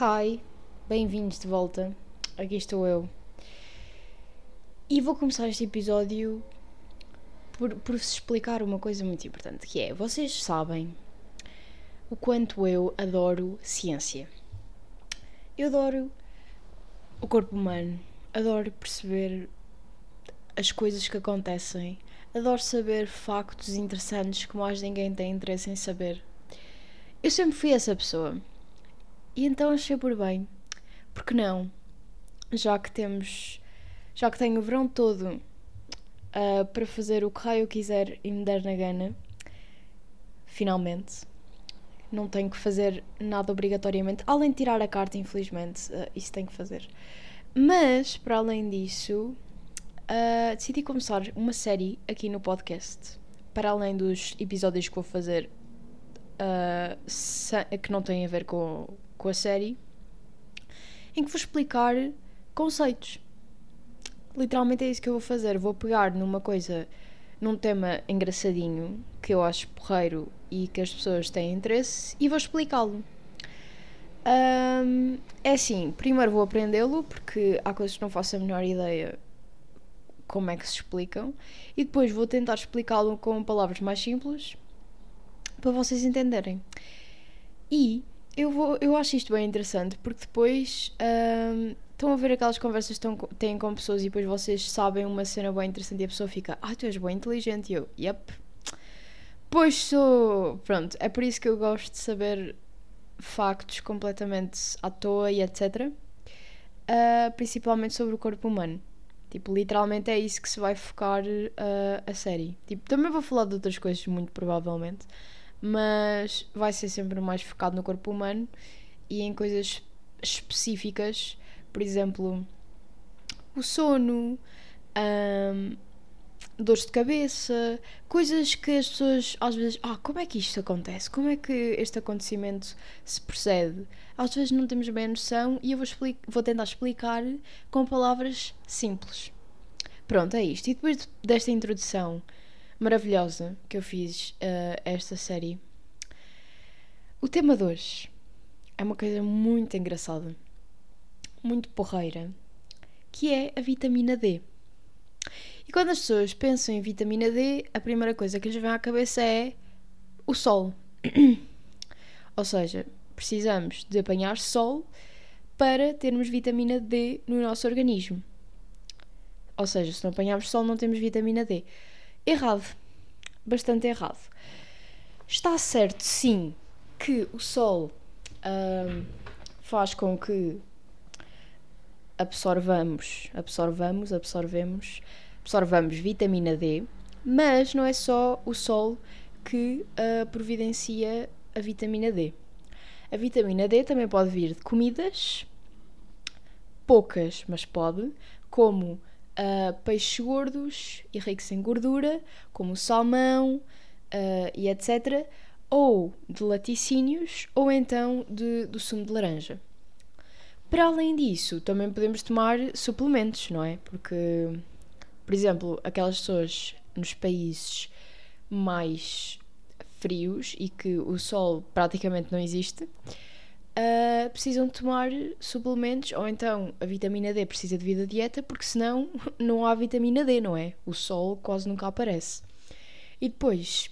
Hi, bem-vindos de volta. Aqui estou eu. E vou começar este episódio por, por vos explicar uma coisa muito importante, que é, vocês sabem o quanto eu adoro ciência. Eu adoro o corpo humano, adoro perceber as coisas que acontecem, adoro saber factos interessantes que mais ninguém tem interesse em saber. Eu sempre fui essa pessoa. E então achei por bem. Porque não? Já que temos. Já que tenho o verão todo uh, para fazer o que raio quiser e me der na gana, finalmente. Não tenho que fazer nada obrigatoriamente, além de tirar a carta, infelizmente, uh, isso tenho que fazer. Mas, para além disso, uh, decidi começar uma série aqui no podcast. Para além dos episódios que vou fazer uh, que não têm a ver com, com a série, em que vou explicar conceitos. Literalmente é isso que eu vou fazer. Vou pegar numa coisa, num tema engraçadinho que eu acho porreiro e que as pessoas têm interesse e vou explicá-lo. Um, é assim, primeiro vou aprendê-lo porque há coisas que não faço a menor ideia como é que se explicam e depois vou tentar explicá-lo com palavras mais simples para vocês entenderem. E eu, vou, eu acho isto bem interessante porque depois um, estão a ver aquelas conversas que têm com pessoas e depois vocês sabem uma cena bem interessante e a pessoa fica, ah, tu és bem inteligente. E eu, yep. Pois sou. Pronto, é por isso que eu gosto de saber factos completamente à toa e etc. Uh, ah, principalmente sobre o corpo humano. Tipo, literalmente é isso que se vai focar uh, a série. Tipo, também vou falar de outras coisas, muito provavelmente mas vai ser sempre mais focado no corpo humano e em coisas específicas, por exemplo, o sono, um, dores de cabeça, coisas que as pessoas às vezes, ah, como é que isto acontece? Como é que este acontecimento se procede? Às vezes não temos bem a noção e eu vou, vou tentar explicar com palavras simples. Pronto, é isto. E depois desta introdução maravilhosa que eu fiz uh, esta série. O tema de hoje é uma coisa muito engraçada, muito porreira, que é a vitamina D. E quando as pessoas pensam em vitamina D, a primeira coisa que lhes vem à cabeça é o sol. Ou seja, precisamos de apanhar sol para termos vitamina D no nosso organismo. Ou seja, se não apanharmos sol, não temos vitamina D. Errado. Bastante errado. Está certo, sim, que o Sol um, faz com que absorvamos, absorvamos, absorvemos, absorvamos vitamina D, mas não é só o Sol que uh, providencia a vitamina D. A vitamina D também pode vir de comidas, poucas, mas pode, como uh, peixes gordos e ricos em gordura, como o salmão uh, e etc., ou de laticínios, ou então de, do sumo de laranja. Para além disso, também podemos tomar suplementos, não é? Porque, por exemplo, aquelas pessoas nos países mais frios e que o sol praticamente não existe, uh, precisam tomar suplementos ou então a vitamina D precisa de vida dieta porque senão não há vitamina D, não é? O sol quase nunca aparece. E depois,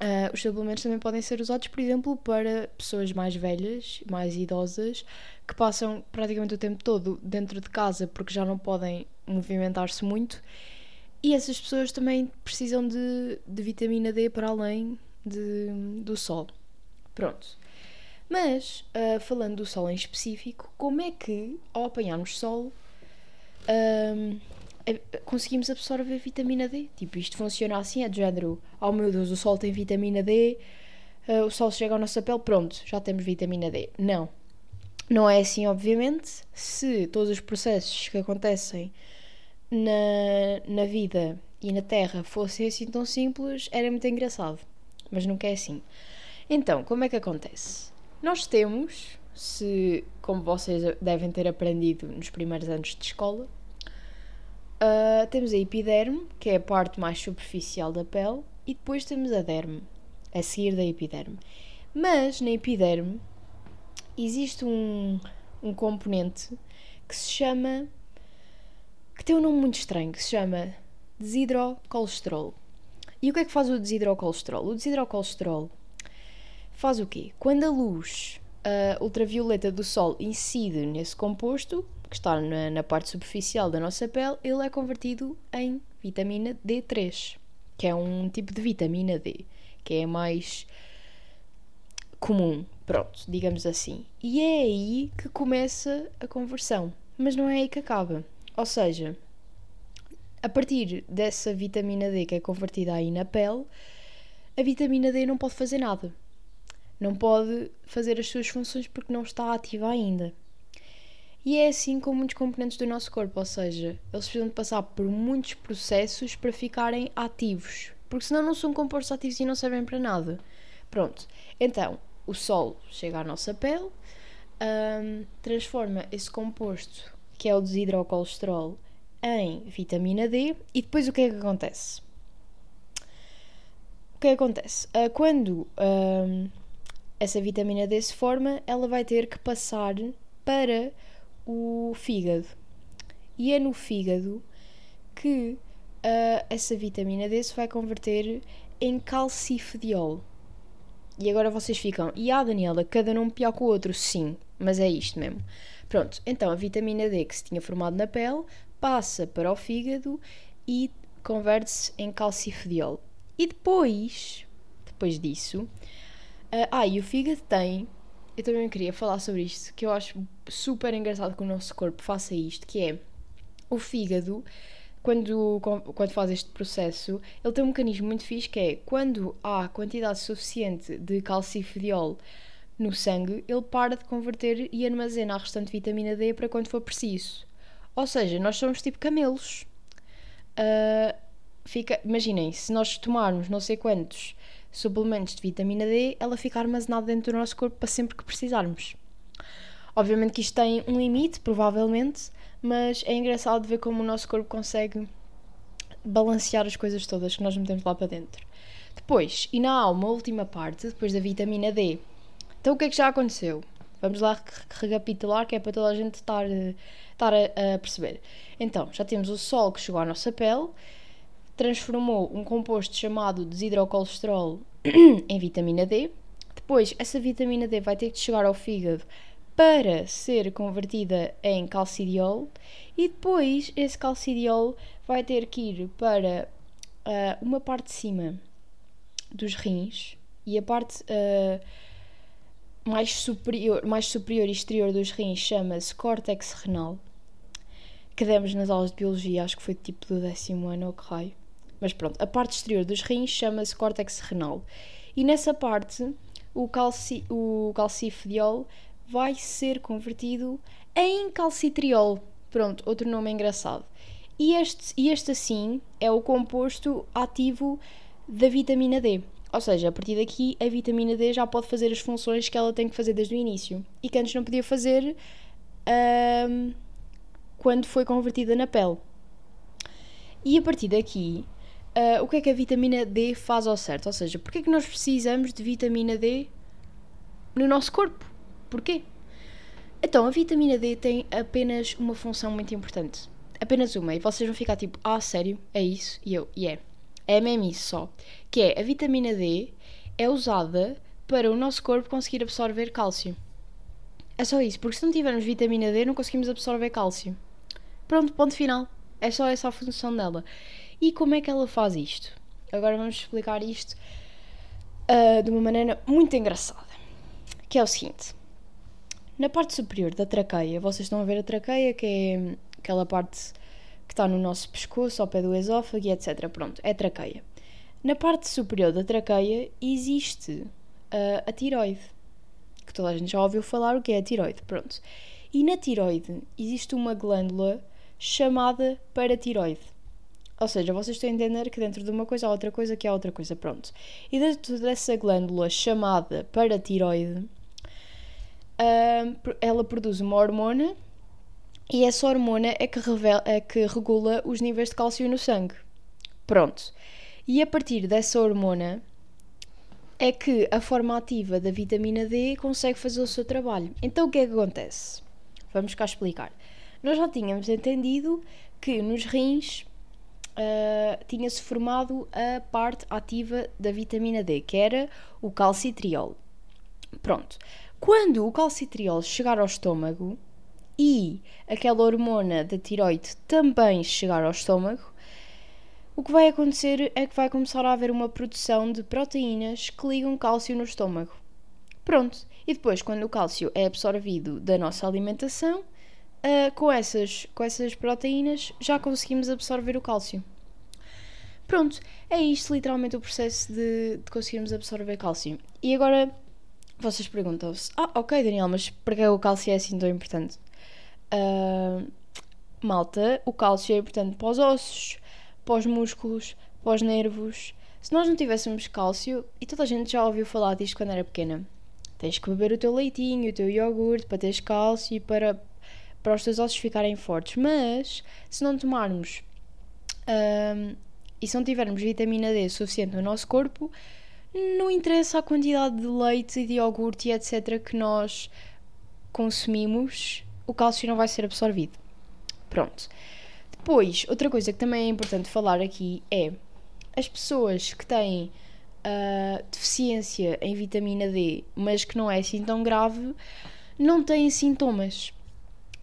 uh, os suplementos também podem ser usados, por exemplo, para pessoas mais velhas, mais idosas, que passam praticamente o tempo todo dentro de casa porque já não podem movimentar-se muito. E essas pessoas também precisam de, de vitamina D para além de, do sol. Pronto. Mas, uh, falando do sol em específico, como é que, ao apanharmos sol, uh, conseguimos absorver vitamina D? Tipo, isto funciona assim, é de género, oh meu Deus, o sol tem vitamina D, uh, o sol chega à nossa pele, pronto, já temos vitamina D. Não. Não é assim, obviamente. Se todos os processos que acontecem na, na vida e na Terra fossem assim tão simples, era muito engraçado. Mas nunca é assim. Então, como é que acontece? Nós temos, se como vocês devem ter aprendido nos primeiros anos de escola, uh, temos a epiderme, que é a parte mais superficial da pele, e depois temos a derme, a seguir da epiderme. Mas na epiderme existe um, um componente que se chama. que tem um nome muito estranho, que se chama desidrocolesterol. E o que é que faz o desidrocolesterol? O desidrocolesterol faz o quê? Quando a luz uh, ultravioleta do Sol incide nesse composto, que está na, na, parte superficial da nossa pele, ele é convertido em vitamina D3, que é um tipo de vitamina D, que é mais comum, pronto, digamos assim. E é aí que começa a conversão, mas não é aí que acaba. Ou seja, a partir dessa vitamina D que é convertida aí na pele, a vitamina D não pode fazer nada. Não pode fazer as suas funções porque não está ativa ainda. E é assim com muitos componentes do nosso corpo, ou seja, eles precisam de passar por muitos processos para ficarem ativos, porque senão não são compostos ativos e não servem para nada. Pronto, então o sol chega à nossa pele, um, transforma esse composto, que é o desidrocolesterol, em vitamina D e depois o que é que acontece? O que, é acontece? Uh, quando uh, essa vitamina D se forma, ela vai ter que passar para o fígado. E é no fígado que uh, essa vitamina D se vai converter em calcifediol. E agora vocês ficam, e a Daniela, cada nome pior que o outro, sim, mas é isto mesmo. Pronto, então a vitamina D que se tinha formado na pele passa para o fígado e converte-se em calcifediol. E depois, depois disso, uh, ah, e o fígado tem, eu também queria falar sobre isto, que eu acho super engraçado que o nosso corpo faça isto, que é o fígado, quando, quando faz este processo, ele tem um mecanismo muito fixe que é quando há quantidade suficiente de calcifediol no sangue, ele para de converter e armazena a restante vitamina D para quando for preciso. Ou seja, nós somos tipo camelos. Uh, fica, imaginem, se nós tomarmos não sei quantos suplementos de vitamina D, ela fica armazenada dentro do nosso corpo para sempre que precisarmos. Obviamente que isto tem um limite, provavelmente, mas é engraçado ver como o nosso corpo consegue balancear as coisas todas que nós metemos lá para dentro. Depois, e não há uma última parte, depois da vitamina D. Então o que é que já aconteceu? Vamos lá recapitular, que é para toda a gente estar, estar a, a perceber. Então, já temos o sol que chegou à nossa pele, transformou um composto chamado desidrocolesterol em vitamina D. Depois, essa vitamina D vai ter que chegar ao fígado para ser convertida em calcidiol e depois esse calcidiol vai ter que ir para uh, uma parte de cima dos rins e a parte uh, mais superior, mais superior e exterior dos rins chama-se córtex renal, que demos nas aulas de biologia, acho que foi tipo do décimo ano ou que raio. Mas pronto, a parte exterior dos rins chama-se córtex renal. E nessa parte, o, calci, o calcifediol vai ser convertido em calcitriol. Pronto, outro nome engraçado. E este, e este assim é o composto ativo da vitamina D. Ou seja, a partir daqui a vitamina D já pode fazer as funções que ela tem que fazer desde o início e que antes não podia fazer um, quando foi convertida na pele. E a partir daqui, uh, o que é que a vitamina D faz ao certo? Ou seja, porquê é que nós precisamos de vitamina D no nosso corpo? Porquê? Então, a vitamina D tem apenas uma função muito importante. Apenas uma. E vocês vão ficar tipo, ah, sério? É isso? E eu, e yeah. é. É mesmo isso só. Que é a vitamina D é usada para o nosso corpo conseguir absorver cálcio. É só isso, porque se não tivermos vitamina D não conseguimos absorver cálcio. Pronto, ponto final. É só essa a função dela. E como é que ela faz isto? Agora vamos explicar isto uh, de uma maneira muito engraçada. Que é o seguinte: na parte superior da traqueia, vocês estão a ver a traqueia, que é aquela parte que está no nosso pescoço, ao pé do esófago e etc. Pronto, é traqueia. Na parte superior da traqueia existe uh, a tiroide, que toda a gente já ouviu falar o que é a tiroide. Pronto. E na tiroide existe uma glândula chamada paratiroide. Ou seja, vocês estão a entender que dentro de uma coisa há outra coisa que há outra coisa. Pronto. E dentro dessa glândula chamada paratiroide, ela produz uma hormona e essa hormona é que, revela, é que regula os níveis de cálcio no sangue. Pronto. E a partir dessa hormona, é que a forma ativa da vitamina D consegue fazer o seu trabalho. Então o que é que acontece? Vamos cá explicar. Nós já tínhamos entendido que nos rins uh, tinha-se formado a parte ativa da vitamina D, que era o calcitriol. Pronto. Quando o calcitriol chegar ao estômago e aquela hormona da tiroide também chegar ao estômago, o que vai acontecer é que vai começar a haver uma produção de proteínas que ligam cálcio no estômago. Pronto. E depois, quando o cálcio é absorvido da nossa alimentação, uh, com, essas, com essas proteínas já conseguimos absorver o cálcio. Pronto, é isto literalmente o processo de, de conseguirmos absorver cálcio. E agora vocês perguntam-se: Ah, ok, Daniel, mas para que o cálcio é assim tão importante? Uh, malta, o cálcio é importante para os ossos, para os músculos, para os nervos. Se nós não tivéssemos cálcio, e toda a gente já ouviu falar disto quando era pequena, tens que beber o teu leitinho, o teu iogurte para teres cálcio e para, para os teus ossos ficarem fortes. Mas se não tomarmos um, e se não tivermos vitamina D suficiente no nosso corpo, não interessa a quantidade de leite e de iogurte e etc. que nós consumimos, o cálcio não vai ser absorvido. Pronto. Depois, outra coisa que também é importante falar aqui é as pessoas que têm uh, deficiência em vitamina D, mas que não é assim tão grave, não têm sintomas.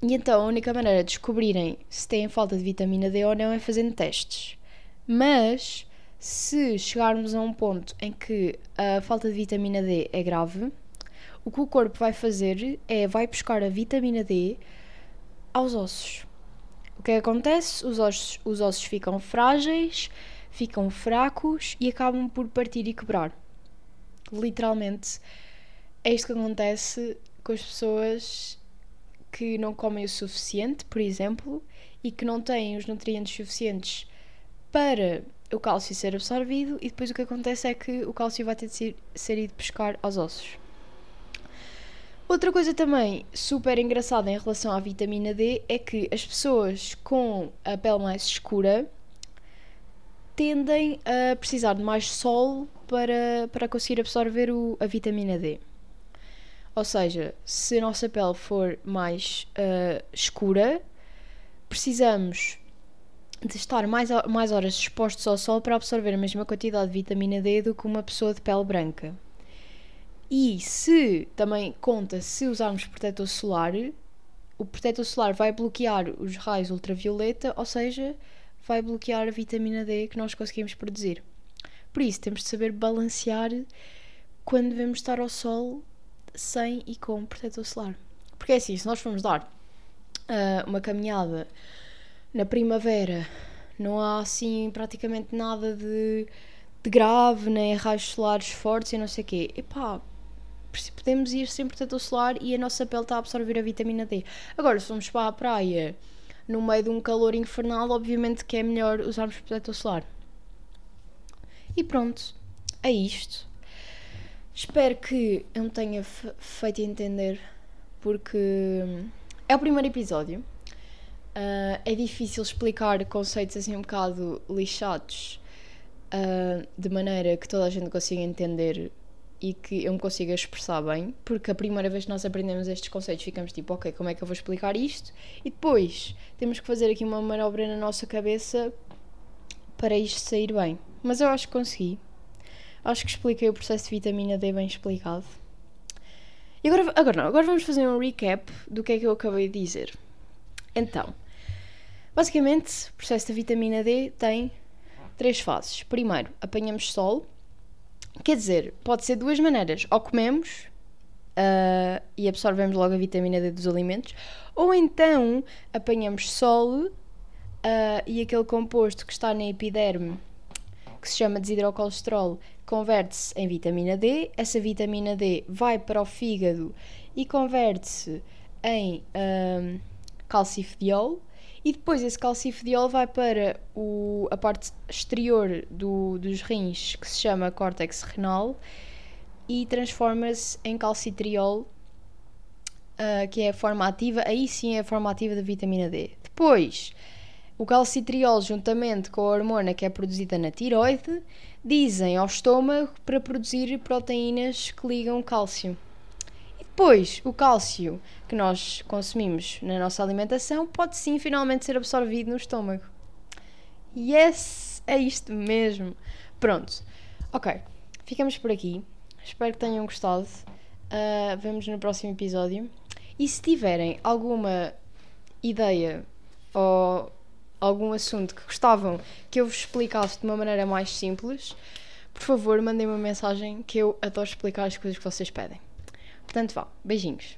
E então a única maneira de descobrirem se têm falta de vitamina D ou não é fazendo testes. Mas se chegarmos a um ponto em que a falta de vitamina D é grave, o que o corpo vai fazer é vai buscar a vitamina D aos ossos. O que acontece? Os ossos, os ossos ficam frágeis, ficam fracos e acabam por partir e quebrar. Literalmente, é isto que acontece com as pessoas que não comem o suficiente, por exemplo, e que não têm os nutrientes suficientes para o cálcio ser absorvido, e depois o que acontece é que o cálcio vai ter de ser, ser ido pescar aos ossos. Outra coisa também super engraçada em relação à vitamina D é que as pessoas com a pele mais escura tendem a precisar de mais sol para, para conseguir absorver o, a vitamina D. Ou seja, se a nossa pele for mais uh, escura, precisamos de estar mais, mais horas expostos ao sol para absorver a mesma quantidade de vitamina D do que uma pessoa de pele branca. E se também conta se usarmos protetor solar, o protetor solar vai bloquear os raios ultravioleta, ou seja, vai bloquear a vitamina D que nós conseguimos produzir. Por isso, temos de saber balancear quando devemos estar ao sol sem e com protetor solar. Porque é assim, se nós formos dar uh, uma caminhada na primavera, não há assim praticamente nada de, de grave, nem raios solares fortes e não sei o quê. Epá, podemos ir sem protetor solar e a nossa pele está a absorver a vitamina D. Agora, se formos para a praia no meio de um calor infernal, obviamente que é melhor usarmos protetor solar. E pronto, é isto. Espero que eu me tenha feito entender, porque é o primeiro episódio. Uh, é difícil explicar conceitos assim um bocado lixados uh, de maneira que toda a gente consiga entender e que eu me consiga expressar bem, porque a primeira vez que nós aprendemos estes conceitos ficamos tipo, ok, como é que eu vou explicar isto? E depois temos que fazer aqui uma manobra na nossa cabeça para isto sair bem. Mas eu acho que consegui. Acho que expliquei o processo de vitamina D bem explicado. E agora, agora não, agora vamos fazer um recap do que é que eu acabei de dizer. Então, basicamente, o processo da vitamina D tem três fases. Primeiro, apanhamos sol Quer dizer, pode ser de duas maneiras. Ou comemos uh, e absorvemos logo a vitamina D dos alimentos, ou então apanhamos sol uh, e aquele composto que está na epiderme, que se chama desidrocolesterol, converte-se em vitamina D. Essa vitamina D vai para o fígado e converte-se em ah, calcifediol e depois esse calcifediol vai para o, a parte exterior do, dos rins, que se chama córtex renal, e transforma-se em calcitriol, uh, que é a forma ativa, aí sim é a forma ativa da vitamina D. Depois, O calcitriol, juntamente com a hormona que é produzida na tiroide, dizem ao estômago para produzir proteínas que ligam cálcio. Depois, o cálcio que nós consumimos na nossa alimentação pode sim finalmente ser absorvido no estômago. Yes! É isto mesmo! Pronto. Ok, ficamos por aqui. Espero que tenham gostado. Uh, vemos no próximo episódio. E se tiverem alguma ideia ou algum assunto que gostavam que eu vos explicasse de uma maneira mais simples, por favor, mandem uma mensagem que eu adoro explicar as coisas que vocês pedem. Portanto, vá, beijinhos.